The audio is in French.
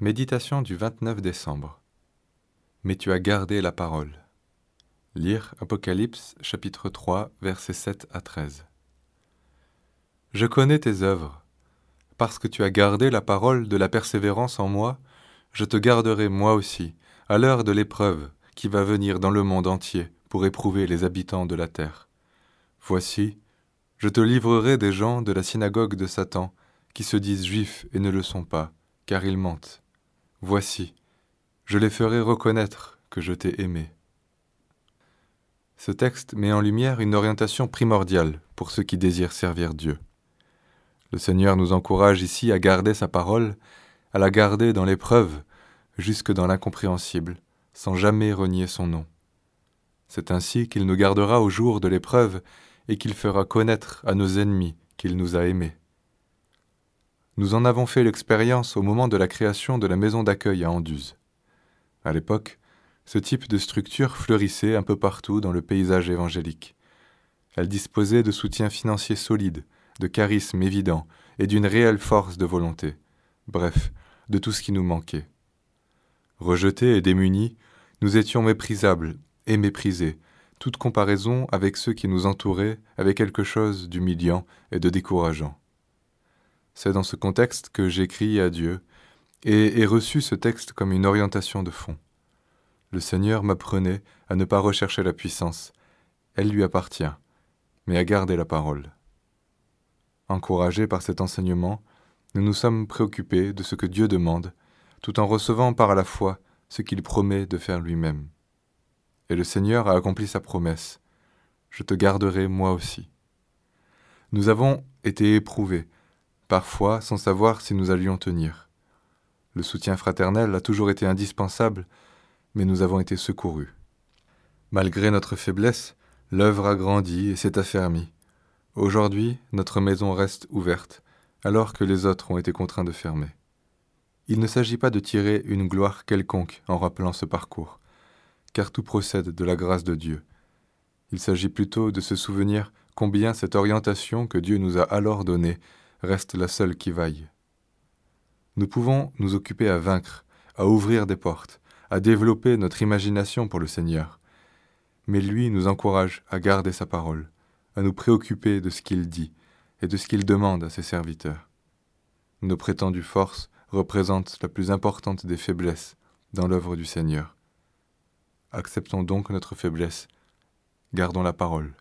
Méditation du 29 décembre. Mais tu as gardé la parole. Lire Apocalypse chapitre 3 versets 7 à 13. Je connais tes œuvres. Parce que tu as gardé la parole de la persévérance en moi, je te garderai moi aussi, à l'heure de l'épreuve qui va venir dans le monde entier pour éprouver les habitants de la terre. Voici, je te livrerai des gens de la synagogue de Satan, qui se disent juifs et ne le sont pas, car ils mentent. Voici, je les ferai reconnaître que je t'ai aimé. Ce texte met en lumière une orientation primordiale pour ceux qui désirent servir Dieu. Le Seigneur nous encourage ici à garder sa parole, à la garder dans l'épreuve, jusque dans l'incompréhensible, sans jamais renier son nom. C'est ainsi qu'il nous gardera au jour de l'épreuve et qu'il fera connaître à nos ennemis qu'il nous a aimés. Nous en avons fait l'expérience au moment de la création de la maison d'accueil à Anduze. À l'époque, ce type de structure fleurissait un peu partout dans le paysage évangélique. Elle disposait de soutien financier solide, de charisme évident et d'une réelle force de volonté, bref, de tout ce qui nous manquait. Rejetés et démunis, nous étions méprisables et méprisés, toute comparaison avec ceux qui nous entouraient avait quelque chose d'humiliant et de décourageant. C'est dans ce contexte que j'écris à Dieu et ai reçu ce texte comme une orientation de fond. Le Seigneur m'apprenait à ne pas rechercher la puissance, elle lui appartient, mais à garder la parole. Encouragés par cet enseignement, nous nous sommes préoccupés de ce que Dieu demande, tout en recevant par la foi ce qu'il promet de faire lui-même. Et le Seigneur a accompli sa promesse. Je te garderai moi aussi. Nous avons été éprouvés, parfois sans savoir si nous allions tenir. Le soutien fraternel a toujours été indispensable, mais nous avons été secourus. Malgré notre faiblesse, l'œuvre a grandi et s'est affermie. Aujourd'hui, notre maison reste ouverte, alors que les autres ont été contraints de fermer. Il ne s'agit pas de tirer une gloire quelconque en rappelant ce parcours, car tout procède de la grâce de Dieu. Il s'agit plutôt de se souvenir combien cette orientation que Dieu nous a alors donnée reste la seule qui vaille. Nous pouvons nous occuper à vaincre, à ouvrir des portes, à développer notre imagination pour le Seigneur. Mais lui nous encourage à garder sa parole, à nous préoccuper de ce qu'il dit et de ce qu'il demande à ses serviteurs. Nos prétendues forces représentent la plus importante des faiblesses dans l'œuvre du Seigneur. Acceptons donc notre faiblesse, gardons la parole.